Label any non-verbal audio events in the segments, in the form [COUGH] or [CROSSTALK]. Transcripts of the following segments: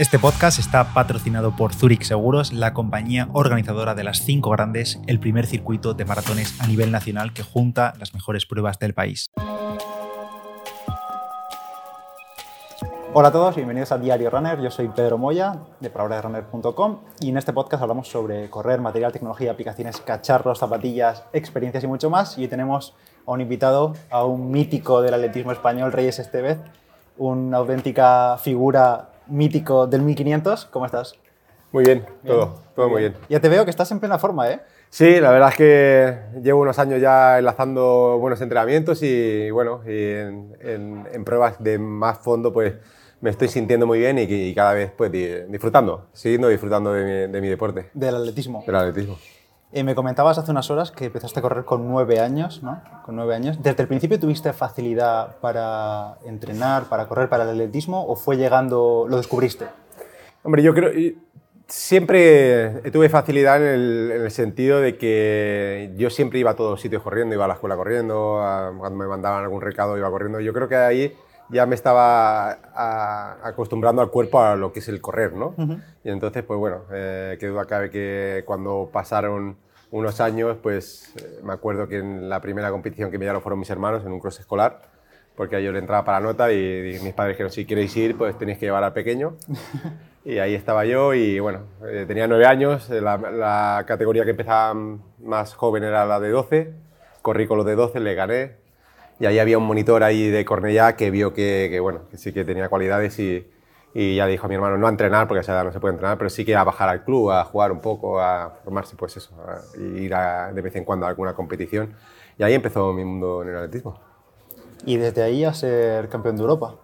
Este podcast está patrocinado por Zurich Seguros, la compañía organizadora de las cinco grandes, el primer circuito de maratones a nivel nacional que junta las mejores pruebas del país. Hola a todos, bienvenidos a Diario Runner. Yo soy Pedro Moya de palabraderunner.com y en este podcast hablamos sobre correr, material, tecnología, aplicaciones, cacharros, zapatillas, experiencias y mucho más. Y hoy tenemos a un invitado, a un mítico del atletismo español, Reyes Estevez, una auténtica figura mítico del 1500. ¿Cómo estás? Muy bien, todo, todo muy bien. Ya te veo que estás en plena forma, ¿eh? Sí, la verdad es que llevo unos años ya enlazando buenos entrenamientos y bueno, y en, pruebas de más fondo pues me estoy sintiendo muy bien y, cada vez pues disfrutando, siguiendo disfrutando de mi, de mi deporte. Del atletismo. Del atletismo. Eh, me comentabas hace unas horas que empezaste a correr con nueve años, ¿no? Con nueve años. ¿Desde el principio tuviste facilidad para entrenar, para correr, para el atletismo o fue llegando, lo descubriste? Hombre, yo creo, siempre tuve facilidad en el, sentido de que yo siempre iba a todos sitios corriendo, iba a la escuela corriendo, cuando me mandaban algún recado iba corriendo. Yo creo que ahí ya me estaba acostumbrando al cuerpo a lo que es el correr, ¿no? Y entonces, pues bueno, eh, qué duda cabe que cuando pasaron unos años, pues eh, me acuerdo que en la primera competición que me dieron fueron mis hermanos en un cross escolar, porque a yo le entraba para nota y, mis padres dijeron, si queréis ir, pues tenéis que llevar al pequeño. [LAUGHS] y ahí estaba yo y bueno, eh, tenía nueve años, la, la, categoría que empezaba más joven era la de 12, corrí con los de 12, le gané, y ahí había un monitor ahí de Cornellá que vio que, bueno, que sí que tenía cualidades y, y, ya dijo a mi hermano no a entrenar, porque a esa edad no se puede entrenar, pero sí que a bajar al club, a jugar un poco, a formarse, pues eso, a ir de vez en cuando a alguna competición. Y ahí empezó mi mundo en el atletismo. ¿Y desde ahí a ser campeón de Europa?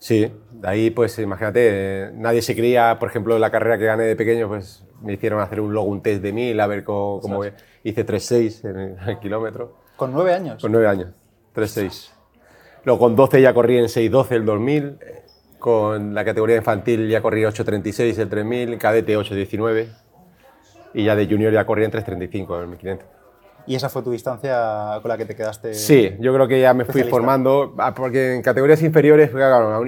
Sí, de ahí pues imagínate, nadie se creía, por ejemplo, la carrera que gané de pequeño, pues me hicieron hacer un luego un test de mil, a ver cómo, cómo hice 3.6 en el kilómetro. ¿Con nueve años? Con nueve años. 3-6. Luego con 12 ya corrí en 6-12 el 2000. Con la categoría infantil ya corrí 8.36 el 3000, cadete 8.19 y ya de junior ya corrí en 3.35 el 1500. ¿Y esa fue tu distancia con la que te quedaste? Sí, yo creo que ya me fui formando, ah, porque en categorías inferiores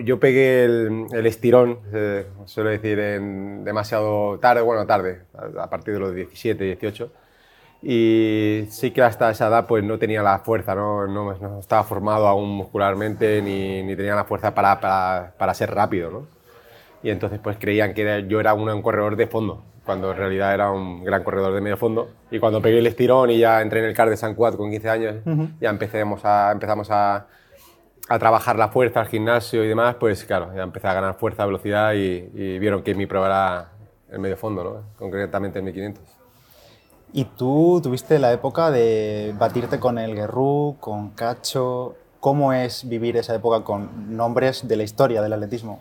yo pegué el, estirón, eh, suelo decir, en demasiado tarde, bueno, tarde, a partir de los 17, 18 y sí que hasta esa edad pues no tenía la fuerza, no, no, estaba formado aún muscularmente ni, ni tenía la fuerza para, para, para, ser rápido. ¿no? Y entonces pues creían que yo era un, corredor de fondo, cuando en realidad era un gran corredor de medio fondo. Y cuando pegué el estirón y ya entré en el CAR de San Cuat con 15 años, ya empecemos a, empezamos a, a, trabajar la fuerza, al gimnasio y demás, pues claro, ya empecé a ganar fuerza, velocidad y, y vieron que mi prueba era el medio fondo, ¿no? concretamente el 1500. Y tú tuviste la época de batirte con el Guerrú, con Cacho. ¿Cómo es vivir esa época con nombres de la historia del atletismo?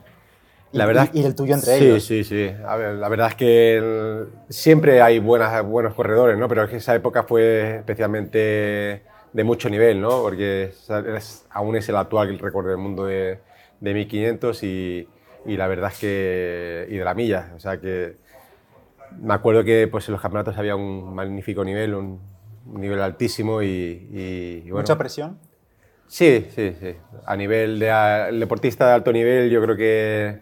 La verdad, y, el tuyo entre ellos. Sí, sí, sí. la verdad es que siempre hay buenas, buenos corredores, ¿no? Pero es que esa época fue especialmente de mucho nivel, ¿no? Porque aún es el actual récord del mundo de, de 1500 y, y, la verdad es que. y de la milla. O sea que me acuerdo que pues, en los campeonatos había un magnífico nivel, un, nivel altísimo y, ¿Mucha presión? Sí, sí, sí. A nivel de deportista de alto nivel yo creo que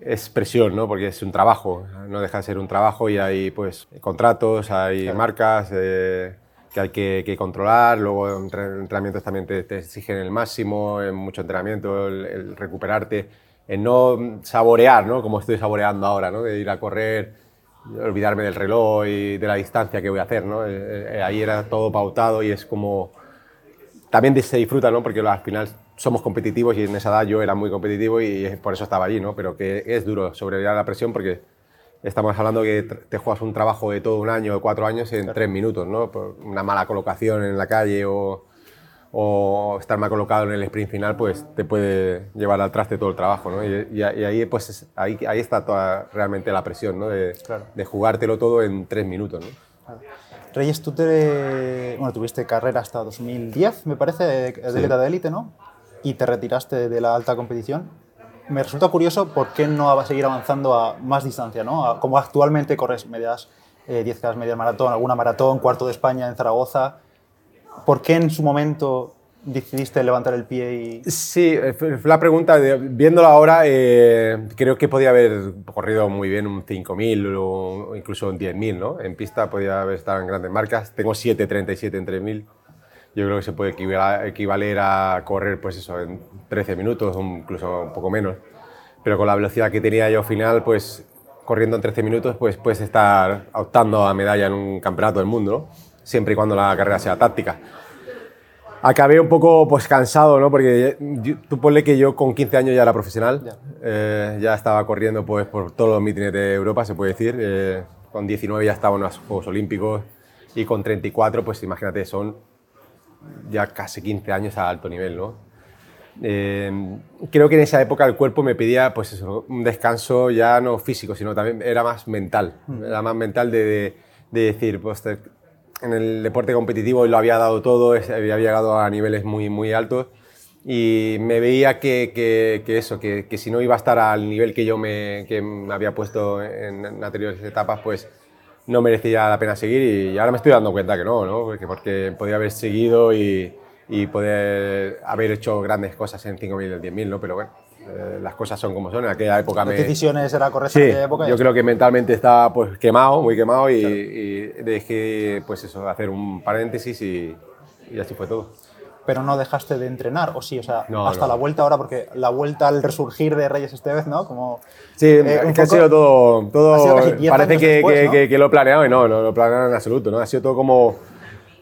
es presión, ¿no? Porque es un trabajo, no deja de ser un trabajo y hay pues contratos, hay marcas eh, que hay que, controlar, luego en entrenamientos también te, exigen el máximo, en mucho entrenamiento, el, el, recuperarte, en no saborear, ¿no? Como estoy saboreando ahora, ¿no? De ir a correr olvidarme del reloj y de la distancia que voy a hacer, ¿no? Eh, eh, ahí era todo pautado y es como... También se disfruta, ¿no? Porque al final somos competitivos y en esa edad yo era muy competitivo y por eso estaba allí, ¿no? Pero que es duro sobrevivir a la presión porque estamos hablando que te juegas un trabajo de todo un año, de cuatro años en tres minutos, ¿no? Por una mala colocación en la calle o o estar mal colocado en el sprint final, pues te puede llevar al traste todo el trabajo, ¿no? Y, ahí, pues, ahí, ahí está toda realmente la presión, ¿no? De, de jugártelo todo en tres minutos, ¿no? Reyes, tú te, bueno, tuviste carrera hasta 2010, me parece, de, de élite, ¿no? Y te retiraste de la alta competición. Me resulta curioso por qué no vas a seguir avanzando a más distancia, ¿no? como actualmente corres medias, eh, 10K, medias maratón, alguna maratón, cuarto de España en Zaragoza ¿por qué en su momento decidiste levantar el pie y...? Sí, eh, la pregunta, viéndolo ahora, eh, creo que podía haber corrido muy bien un 5.000 o incluso un 10.000, ¿no? En pista podía haber estado en grandes marcas. Tengo 7.37 en 3.000. Yo creo que se puede equivaler a correr, pues eso, en 13 minutos o incluso un poco menos. Pero con la velocidad que tenía yo final, pues corriendo en 13 minutos, pues puedes estar optando a medalla en un campeonato del mundo, ¿no? Siempre y cuando la carrera sea táctica acabé un poco pues cansado, ¿no? Porque tú ponle que yo con 15 años ya era profesional, eh, ya estaba corriendo pues por todos los mítines de Europa, se puede decir. Eh, con 19 ya estaba en los Juegos Olímpicos y con 34, pues imagínate, son ya casi 15 años a alto nivel, ¿no? Eh, creo que en esa época el cuerpo me pedía pues eso, un descanso ya no físico, sino también era más mental, mm. era más mental de, de, decir, pues en el deporte competitivo lo había dado todo, había llegado a niveles muy, muy altos y me veía que, que, eso, que, que, si no iba a estar al nivel que yo me, que me había puesto en, anteriores etapas, pues no merecía la pena seguir y ahora me estoy dando cuenta que no, ¿no? Porque, porque podía haber seguido y, y poder haber hecho grandes cosas en 5.000 y el 10.000, ¿no? Pero bueno, eh, las cosas son como son. En aquella época ¿Qué decisiones era correcta en aquella época? Yo creo que mentalmente estaba pues quemado, muy quemado y, dejé pues eso, hacer un paréntesis y, y, así fue todo. Pero no dejaste de entrenar, o sí, o sea, hasta la vuelta ahora, porque la vuelta al resurgir de Reyes este vez, ¿no? Como, sí, eh, que ha sido todo, todo parece que, que, que, lo he planeado y no, no lo he planeado en absoluto, ¿no? Ha sido todo como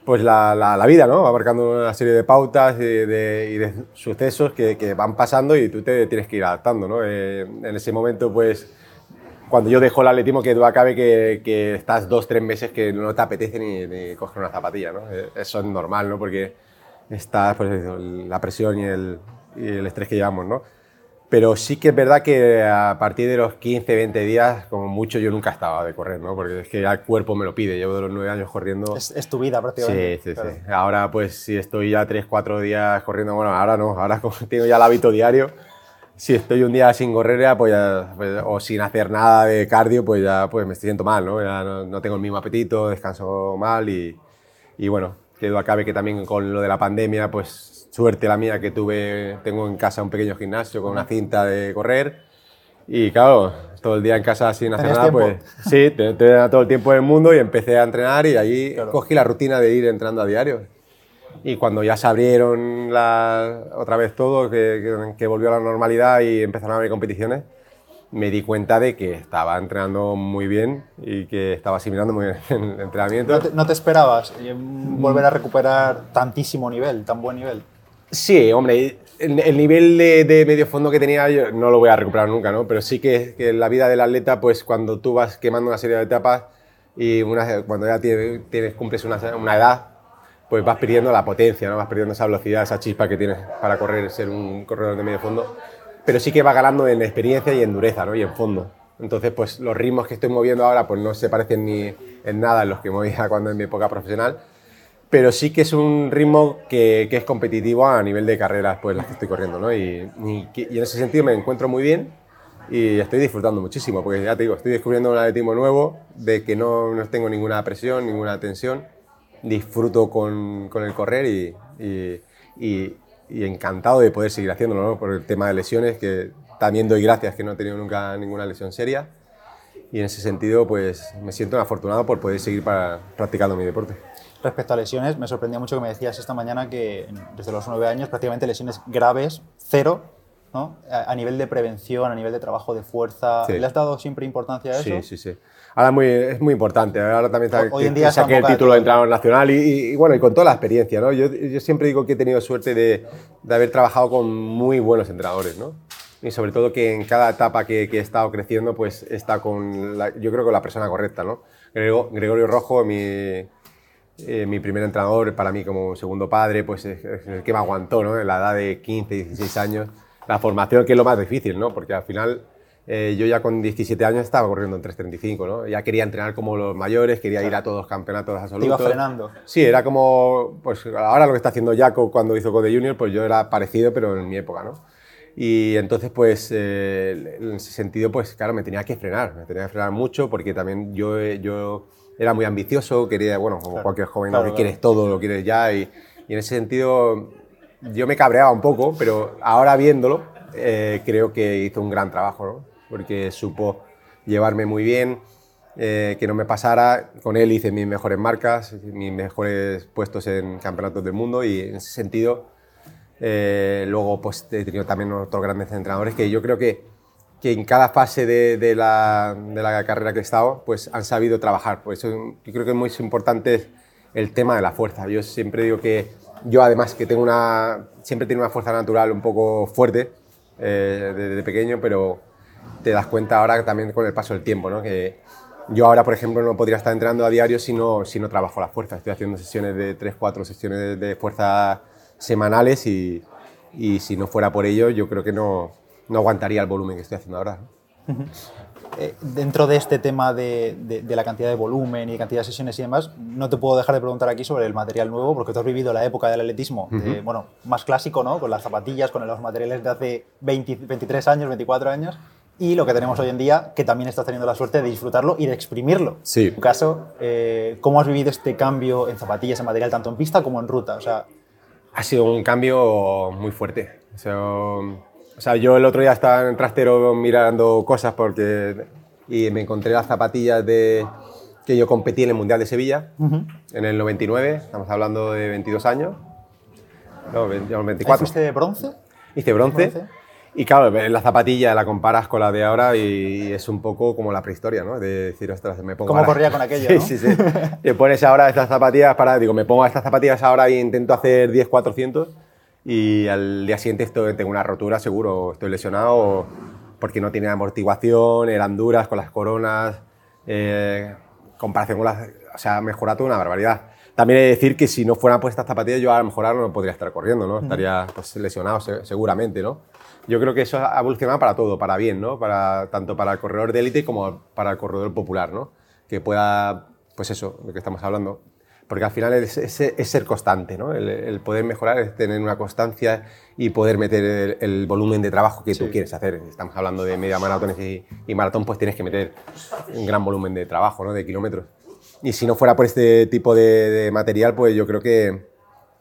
pues la, la, vida, ¿no? Va marcando una serie de pautas y de, y de sucesos que, que, van pasando y tú te tienes que ir adaptando, ¿no? Eh, en ese momento, pues, cuando yo dejo el atletismo, que duda cabe que, que, estás dos, tres meses que no te apetece ni, ni coger una zapatilla, ¿no? Eh, eso es normal, ¿no? Porque está pues, la presión y el, y el estrés que llevamos, ¿no? Pero sí que es verdad que a partir de los 15, 20 días, como mucho, yo nunca estaba de correr, ¿no? Porque es que ya el cuerpo me lo pide. Llevo de los 9 años corriendo. Es, tu vida prácticamente. Sí, sí, sí. Ahora, pues, si estoy ya 3, 4 días corriendo, bueno, ahora no, ahora [LAUGHS] tengo ya el hábito diario. Si estoy un día sin correr ya, pues, pues, o sin hacer nada de cardio, pues ya pues me siento mal, ¿no? Ya no, no tengo el mismo apetito, descanso mal y, y bueno, quedo acabe que también con lo de la pandemia, pues suerte la mía que tuve, tengo en casa un pequeño gimnasio con una cinta de correr y claro, todo el día en casa sin hacer nada, pues [LAUGHS] sí, tenía todo el tiempo del mundo y empecé a entrenar y allí cogí la rutina de ir entrando a diario. Y cuando ya se abrieron la, otra vez todo, que, que, volvió a la normalidad y empezaron a haber competiciones, me di cuenta de que estaba entrenando muy bien y que estaba asimilando muy bien [LAUGHS] el entrenamiento. ¿No te, no te esperabas volver a recuperar tantísimo nivel, tan buen nivel? Sí, hombre, el, nivel de, medio fondo que tenía yo no lo voy a recuperar nunca, ¿no? Pero sí que, que la vida del atleta, pues cuando tú vas quemando una serie de etapas y una, cuando ya tienes, cumples una, edad, pues vas perdiendo la potencia, ¿no? Vas perdiendo esa velocidad, esa chispa que tienes para correr, ser un corredor de medio fondo. Pero sí que va ganando en experiencia y en dureza, ¿no? Y en fondo. Entonces, pues los ritmos que estoy moviendo ahora, pues no se parecen ni en nada en los que movía [LAUGHS] cuando en mi época profesional pero sí que es un ritmo que, que, es competitivo a nivel de carreras, pues las que estoy corriendo, ¿no? Y, y, en ese sentido me encuentro muy bien y estoy disfrutando muchísimo, porque ya te digo, estoy descubriendo un atletismo nuevo, de que no, no tengo ninguna presión, ninguna tensión, disfruto con, con el correr y, y, encantado de poder seguir haciéndolo, ¿no? Por el tema de lesiones, que también doy gracias que no he tenido nunca ninguna lesión seria. Y en ese sentido, pues me siento afortunado por poder seguir para, practicando mi deporte. Respecto a lesiones, me sorprendía mucho que me decías esta mañana que desde los nueve años prácticamente lesiones graves, cero, ¿no? A, nivel de prevención, a nivel de trabajo de fuerza. ¿Le has dado siempre importancia a eso? Sí, sí, sí. Ahora muy, es muy importante. Ahora también está, Hoy en día saqué el título de entrenador nacional y, y, bueno, y con toda la experiencia, ¿no? Yo, yo siempre digo que he tenido suerte de, de, haber trabajado con muy buenos entrenadores, ¿no? Y sobre todo que en cada etapa que, que he estado creciendo, pues está con, la, yo creo, con la persona correcta, ¿no? Gregorio Rojo, mi, eh, mi primer entrenador, para mí como segundo padre, pues es, el que me aguantó, ¿no? En la edad de 15, 16 años. La formación, que es lo más difícil, ¿no? Porque al final eh, yo ya con 17 años estaba corriendo en 3.35, ¿no? Ya quería entrenar como los mayores, quería ir a todos los campeonatos absolutos. iba frenando. Sí, era como, pues ahora lo que está haciendo Jaco cuando hizo Code Junior, pues yo era parecido, pero en mi época, ¿no? Y entonces, pues, eh, en ese sentido, pues, claro, me tenía que frenar, me tenía que frenar mucho porque también yo, yo era muy ambicioso, quería, bueno, como cualquier joven, que quieres todo, lo quieres ya, y, y, en ese sentido yo me cabreaba un poco, pero ahora viéndolo, eh, creo que hizo un gran trabajo, ¿no? porque supo llevarme muy bien, eh, que no me pasara. Con él hice mis mejores marcas, mis mejores puestos en campeonatos del mundo y en ese sentido, eh, luego pues, he tenido también otros grandes entrenadores que yo creo que, que en cada fase de, de, la, de, la, carrera que he estado pues, han sabido trabajar. Por eso yo creo que es muy importante el tema de la fuerza. Yo siempre digo que yo además que tengo una, siempre tengo una fuerza natural un poco fuerte eh, desde pequeño, pero te das cuenta ahora también con el paso del tiempo, ¿no? que yo ahora, por ejemplo, no podría estar entrenando a diario si no, si no trabajo la fuerza. Estoy haciendo sesiones de 3, 4 sesiones de fuerza semanales y, y, si no fuera por ello, yo creo que no, no aguantaría el volumen que estoy haciendo ahora. Uh -huh. eh, dentro de este tema de, de, de, la cantidad de volumen y cantidad de sesiones y demás, no te puedo dejar de preguntar aquí sobre el material nuevo, porque tú has vivido la época del atletismo, uh -huh. de, bueno, más clásico, ¿no? Con las zapatillas, con los materiales de hace 20, 23 años, 24 años, y lo que tenemos hoy en día, que también estás teniendo la suerte de disfrutarlo y de exprimirlo. Sí. En tu caso, eh, ¿cómo has vivido este cambio en zapatillas, en material, tanto en pista como en ruta? O sea, ha sido un cambio muy fuerte. O sea, o sea, yo el otro día estaba en el trastero mirando cosas porque y me encontré las zapatillas de que yo competí en el Mundial de Sevilla uh -huh. en el 99, estamos hablando de 22 años. No, 24. ¿Fuiste de bronce? Hice bronce. bronce. Y claro, la zapatilla la comparas con la de ahora y es un poco como la prehistoria, ¿no? De decir, ostras, me pongo. ¿Cómo ahora... corría con aquello? [LAUGHS] sí, ¿no? sí, sí. Te pones ahora estas zapatillas para. Digo, me pongo estas zapatillas ahora e intento hacer 10, 400 y al día siguiente estoy, tengo una rotura, seguro, estoy lesionado porque no tiene amortiguación, eran duras con las coronas. Eh, comparación con las. O sea, mejora toda una barbaridad. También he de decir que si no fueran pues estas zapatillas, yo a lo mejor ahora no podría estar corriendo, ¿no? Estaría pues, lesionado seguramente, ¿no? yo creo que eso ha evolucionado para todo, para bien, ¿no? Para, tanto para el corredor de élite como para el corredor popular, ¿no? Que pueda, pues eso, lo que estamos hablando. Porque al final es, es, es ser constante, ¿no? El, el, poder mejorar es tener una constancia y poder meter el, el volumen de trabajo que sí. tú quieres hacer. Estamos hablando de media maratones y, y, maratón, pues tienes que meter un gran volumen de trabajo, ¿no? De kilómetros. Y si no fuera por este tipo de, de material, pues yo creo que,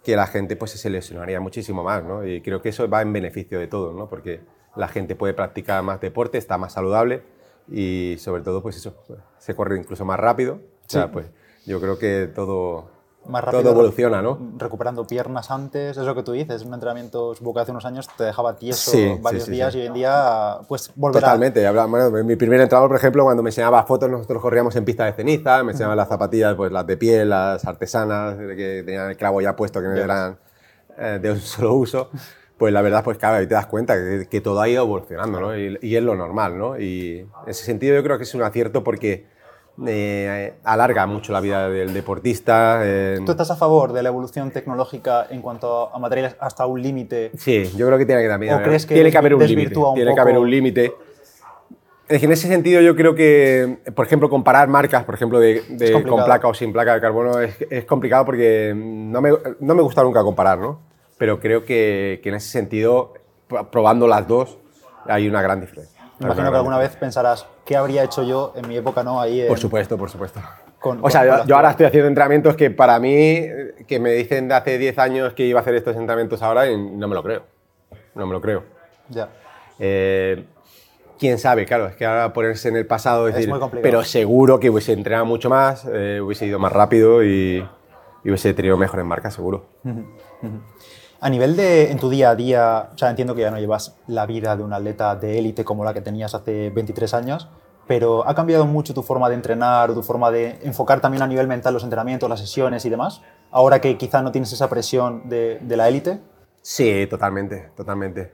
que la gente pues, se lesionaría muchísimo más, ¿no? Y creo que eso va en beneficio de todos, ¿no? Porque la gente puede practicar más deporte, está más saludable y sobre todo, pues eso, se corre incluso más rápido. Sí. O sea, pues yo creo que todo, más rápido, todo evoluciona, ¿no? Recuperando piernas antes, es lo que tú dices, un entrenamiento, que hace unos años te dejaba tieso sí, varios sí, sí, días y hoy en día, pues. Totalmente, bueno, mi primer entrenador, por ejemplo, cuando me enseñaba fotos, nosotros corríamos en pista de ceniza, me enseñaba las zapatillas, pues las de piel, las artesanas, que tenían el clavo ya puesto, que no eran eh, de un [LAUGHS] solo uso, pues la verdad, pues claro, ahí te das cuenta que, que todo ha ido evolucionando, ¿no? Y, y, es lo normal, ¿no? Y en ese sentido yo creo que es un acierto porque eh, alarga mucho la vida del deportista. Eh... ¿Tú estás a favor de la evolución tecnológica en cuanto a materiales hasta un límite? Sí, yo creo que tiene que también. ¿O crees que tiene que haber un límite. Tiene que haber un límite. Es que en ese sentido yo creo que, por ejemplo, comparar marcas, por ejemplo, de, de con placa o sin placa de carbono es, es, complicado porque no me, no me gusta nunca comparar, ¿no? Pero creo que, que en ese sentido, probando las dos, hay una gran diferencia. Imagino que alguna vez pensarás, ¿qué habría hecho yo en mi época, no? Ahí en... Por supuesto, por supuesto. Con, o sea, yo, yo, ahora estoy haciendo entrenamientos que para mí, que me dicen de hace 10 años que iba a hacer estos entrenamientos ahora y no me lo creo. No me lo creo. Ya. Eh, Quién sabe, claro, es que ahora ponerse en el pasado, es, es decir, muy complicado. pero seguro que hubiese entrenado mucho más, eh, hubiese ido más rápido y, y, hubiese tenido mejores marcas, seguro. Uh -huh. Uh -huh. A nivel de, en tu día a día, o entiendo que ya no llevas la vida de un atleta de élite como la que tenías hace 23 años, pero ¿ha cambiado mucho tu forma de entrenar o tu forma de enfocar también a nivel mental los entrenamientos, las sesiones y demás? Ahora que quizá no tienes esa presión de, la élite. Sí, totalmente, totalmente.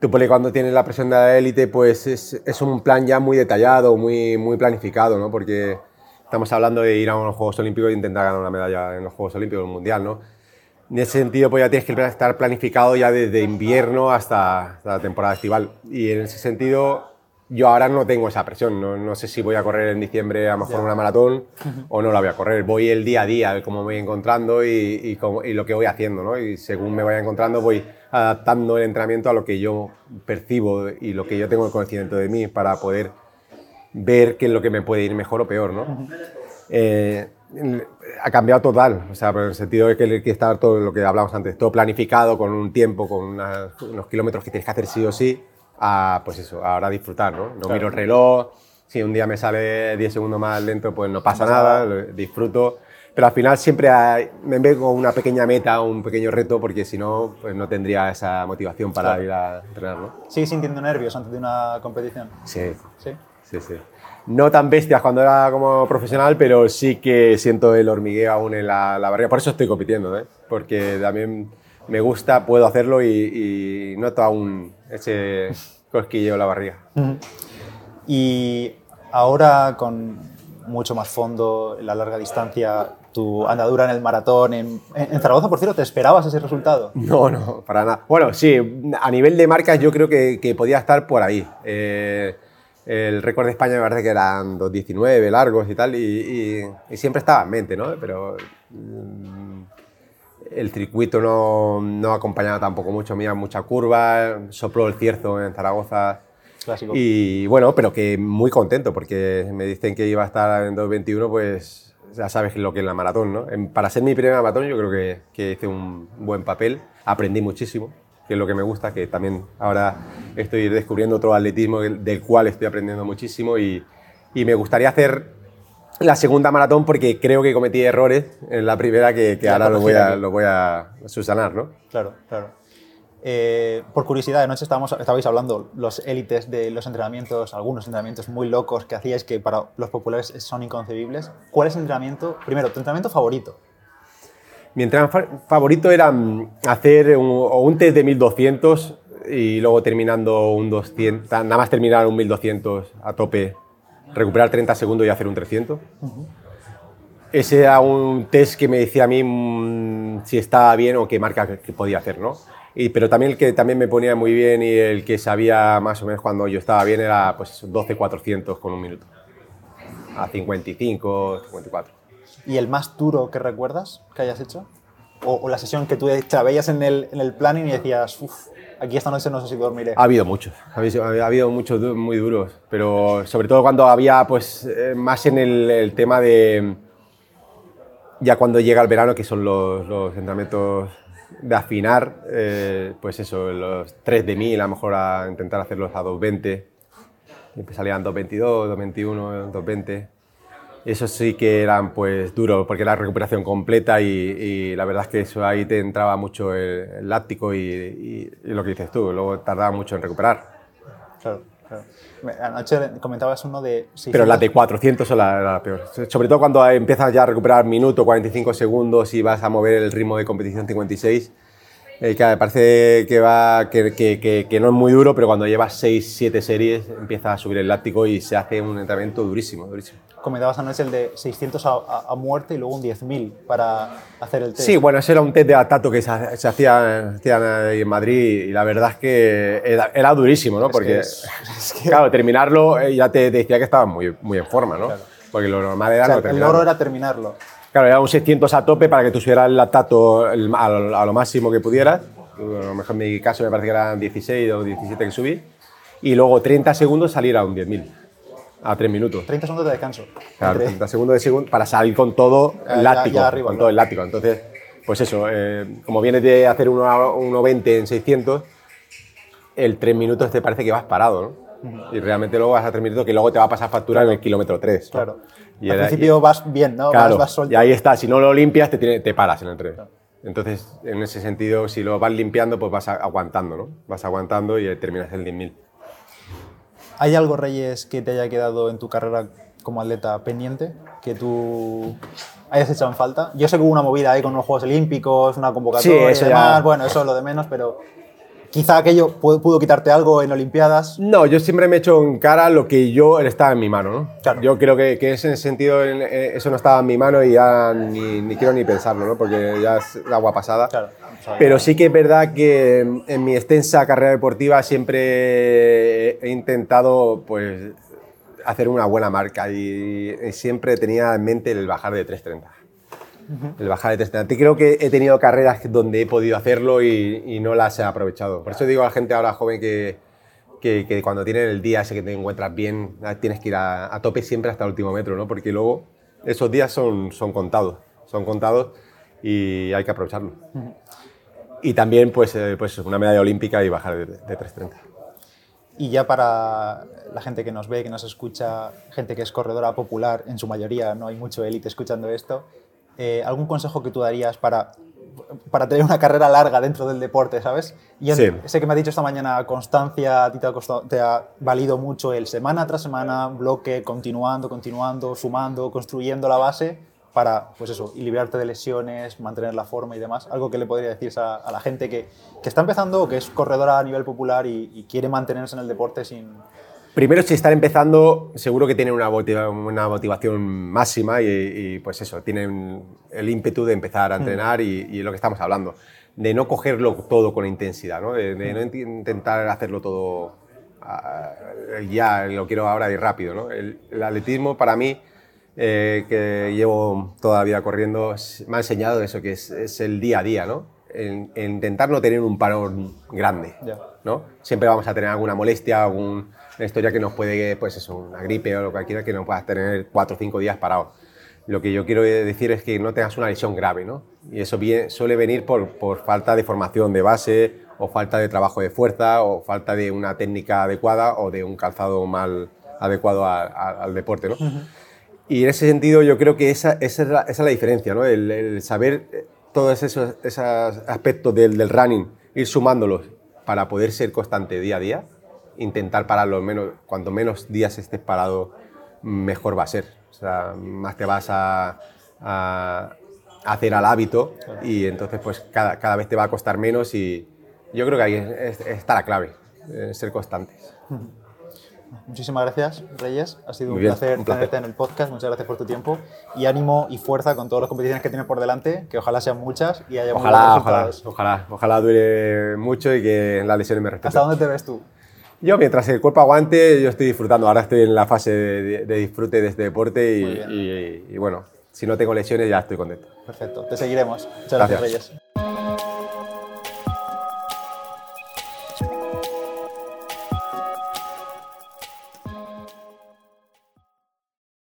Tú porque cuando tienes la presión de la élite, pues es, es, un plan ya muy detallado, muy, muy planificado, ¿no? Porque estamos hablando de ir a unos Juegos Olímpicos e intentar ganar una medalla en los Juegos Olímpicos, el Mundial, ¿no? En ese sentido, pues ya tienes que estar planificado ya desde invierno hasta, hasta la temporada estival. Y en ese sentido, yo ahora no tengo esa presión. No, no, sé si voy a correr en diciembre a lo mejor una maratón [LAUGHS] o no la voy a correr. Voy el día a día, cómo me voy encontrando y, y, y, lo que voy haciendo. ¿no? Y según me vaya encontrando, voy adaptando el entrenamiento a lo que yo percibo y lo que yo tengo el conocimiento de mí para poder ver qué es lo que me puede ir mejor o peor. ¿no? Eh, ha cambiado total, o sea, en el sentido de que, hay que estar todo lo que hablamos antes, todo planificado con un tiempo, con unos kilómetros que tienes que hacer sí o sí, a, pues eso, ahora disfrutar, ¿no? No miro el reloj, si un día me sale 10 segundos más lento, pues no pasa nada, disfruto, pero al final siempre me veo con una pequeña meta, un pequeño reto, porque si no, pues no tendría esa motivación para ir a entrenar, ¿no? ¿Sigues sintiendo nervios antes de una competición? Sí. ¿Sí? Sí, sí no tan bestias cuando era como profesional, pero sí que siento el hormigueo aún en la, la barriga. Por eso estoy compitiendo, ¿eh? porque también me gusta, puedo hacerlo y, noto aún ese cosquilleo en la barriga. Y ahora con mucho más fondo, en la larga distancia, tu andadura en el maratón, en, Zaragoza, por cierto, ¿te esperabas ese resultado? No, no, para nada. Bueno, sí, a nivel de marcas yo creo que, que podía estar por ahí. Eh, el récord de España me parece que eran 2.19 largos y tal, y, siempre estaba en mente, ¿no? Pero mm, el circuito no, no acompañaba tampoco mucho, mira, mucha curva, sopló el cierzo en Zaragoza. Clásico. Y bueno, pero que muy contento porque me dicen que iba a estar en 2.21, pues ya sabes lo que es la maratón, ¿no? Para ser mi primera maratón yo creo que, que hice un buen papel, aprendí muchísimo que es lo que me gusta, que también ahora estoy descubriendo otro atletismo del cual estoy aprendiendo muchísimo y, y me gustaría hacer la segunda maratón porque creo que cometí errores en la primera que, que ahora lo voy, a, lo voy a subsanar, ¿no? Claro, claro. Eh, por curiosidad, de noche estábamos, estabais hablando los élites de los entrenamientos, algunos entrenamientos muy locos que hacíais que para los populares son inconcebibles. ¿Cuál es el entrenamiento, primero, tu entrenamiento favorito? Mi entrenamiento favorito era mm, hacer un, test de 1200 y luego terminando un 200, nada más terminar un 1200 a tope, recuperar 30 segundos y hacer un 300. Ese era un test que me decía a mí mm, si estaba bien o qué marca que podía hacer, ¿no? Y, pero también el que también me ponía muy bien y el que sabía más o menos cuando yo estaba bien era pues 12-400 con un minuto. A 55, 54. ¿Y el más duro que recuerdas que hayas hecho? O, la sesión que tú te veías en el, en el planning y decías, uff, aquí esta noche no sé si dormiré. Ha habido muchos, ha habido, muchos muy duros, pero sobre todo cuando había pues eh, más en el, tema de ya cuando llega el verano, que son los, los entrenamientos de afinar, eh, pues eso, los 3 de 1000, a lo mejor a intentar hacerlos a 220, y salían 222, 221, 220 eso sí que eran pues duro porque era recuperación completa y, la verdad es que eso ahí te entraba mucho el, láctico y, lo que dices tú, luego tardaba mucho en recuperar. Claro, claro. Anoche comentabas uno de... Pero las de 400 son las la peor. Sobre todo cuando empiezas ya a recuperar minuto, 45 segundos y vas a mover el ritmo de competición 56 eh, que parece que, va, que, que, que, no es muy duro, pero cuando llevas 6, 7 series empieza a subir el láctico y se hace un entrenamiento durísimo, durísimo. Comentabas anoche el de 600 a, muerte y luego un 10.000 para hacer el test. Sí, bueno, ese era un test de atato que se, hacía, en Madrid y la verdad es que era, durísimo, ¿no? Porque, [LAUGHS] claro, terminarlo eh, ya te, decía que estaba muy, muy en forma, ¿no? Porque lo normal era El logro era terminarlo. Claro, era un 600 a tope para que tú subieras el lactato a lo máximo que pudieras. A lo mejor en mi caso me parece que eran 16 o 17 que subí. Y luego 30 segundos salir a un 10.000. A 3 minutos. 30 segundos de descanso. Claro, 30 segundos de segundo para salir con todo el látigo. con todo el látigo. Entonces, pues eso, eh, como vienes de hacer 1.20 en 600, el 3 minutos te parece que vas parado, ¿no? Y realmente luego vas a 3 minutos que luego te va a pasar factura en el kilómetro 3. Claro. Y Al principio vas bien, ¿no? Claro, vas, y ahí está. Si no lo limpias, te, te paras en el tren. Entonces, en ese sentido, si lo vas limpiando, pues vas aguantando, ¿no? Vas aguantando y terminas el 10.000. ¿Hay algo, Reyes, que te haya quedado en tu carrera como atleta pendiente? Que tú hayas echado en falta. Yo sé que hubo una movida ahí con los Juegos Olímpicos, una convocatoria y demás. Bueno, eso es lo de menos, pero quizá aquello pudo, quitarte algo en Olimpiadas. No, yo siempre me he hecho en cara lo que yo estaba en mi mano. ¿no? Claro. Yo creo que, que ese sentido, eh, eso no estaba en mi mano y ya ni, quiero ni pensarlo, ¿no? porque ya es agua pasada. Claro. Pero sí que es verdad que en mi extensa carrera deportiva siempre he intentado pues, hacer una buena marca y siempre tenía en mente el bajar de 330 el bajar de test. Creo que he tenido carreras donde he podido hacerlo y, no las he aprovechado. Por eso digo a la gente ahora joven que, que, cuando tienen el día ese que te encuentras bien, tienes que ir a, tope siempre hasta el último metro, ¿no? Porque luego esos días son, son contados, son contados y hay que aprovecharlo. Y también pues, eh, pues una medalla olímpica y bajar de, de 3.30. Y ya para la gente que nos ve, que nos escucha, gente que es corredora popular, en su mayoría, no hay mucho élite escuchando esto, eh, ¿algún consejo que tú darías para, para tener una carrera larga dentro del deporte, ¿sabes? Y Sí. sé que me has dicho esta mañana constancia, a ti te ha, costado- te ha valido mucho el semana tras semana, bloque, continuando, continuando, sumando, construyendo la base para, pues eso, y liberarte de lesiones, mantener la forma y demás. Algo que le podría decir a, a la gente que, que está empezando o que es corredora a nivel popular y, y quiere mantenerse en el deporte sin... Primero, si están empezando, seguro que tienen una, motiva- una motivación máxima y, y, pues eso, tienen el ímpetu de empezar a entrenar y, y lo que estamos hablando, de no cogerlo todo con intensidad, ¿no? de, de no int- intentar hacerlo todo ah, ya, lo quiero ahora y rápido. ¿no? El, el atletismo para mí, eh, que llevo toda la vida corriendo, me ha enseñado eso, que es, es el día a día, ¿no? Intentar no tener un parón grande. ¿no? Siempre vamos a tener alguna molestia, alguna historia que nos puede, pues eso, una gripe o lo que quiera, que no puedas tener cuatro o cinco días parado. Lo que yo quiero decir es que no tengas una lesión grave, ¿no? Y eso viene- suele venir por, por falta de formación de base, o falta de trabajo de fuerza, o falta de una técnica adecuada, o de un calzado mal adecuado a- a- al deporte, ¿no? Y en ese sentido yo creo que esa, esa, es, la, esa es la diferencia, ¿no? el, el saber eh, todos esos, esos aspectos del, del running, ir sumándolos para poder ser constante día a día, intentar pararlo menos, cuanto menos días estés parado, mejor va a ser. O sea, más te vas a, a hacer al hábito y entonces pues cada, cada vez te va a costar menos y yo creo que ahí es- es- está la clave, eh, ser constantes. Muchísimas gracias, Reyes. Ha sido un placer, un placer. tenerte en el podcast. Muchas gracias por tu tiempo. Y ánimo y fuerza con todas las competiciones que tienes por delante, que ojalá sean muchas y haya Ojalá, buenos ojalá, resultados. ojalá, ojalá dure mucho y que las lesiones me respeten. ¿Hasta dónde te ves tú? Yo, mientras el cuerpo aguante, yo estoy disfrutando. Ahora estoy en la fase de, de disfrute de este deporte y, bueno, si no tengo lesiones ya estoy contento. Perfecto, te seguiremos. Muchas Gracias. gracias Reyes.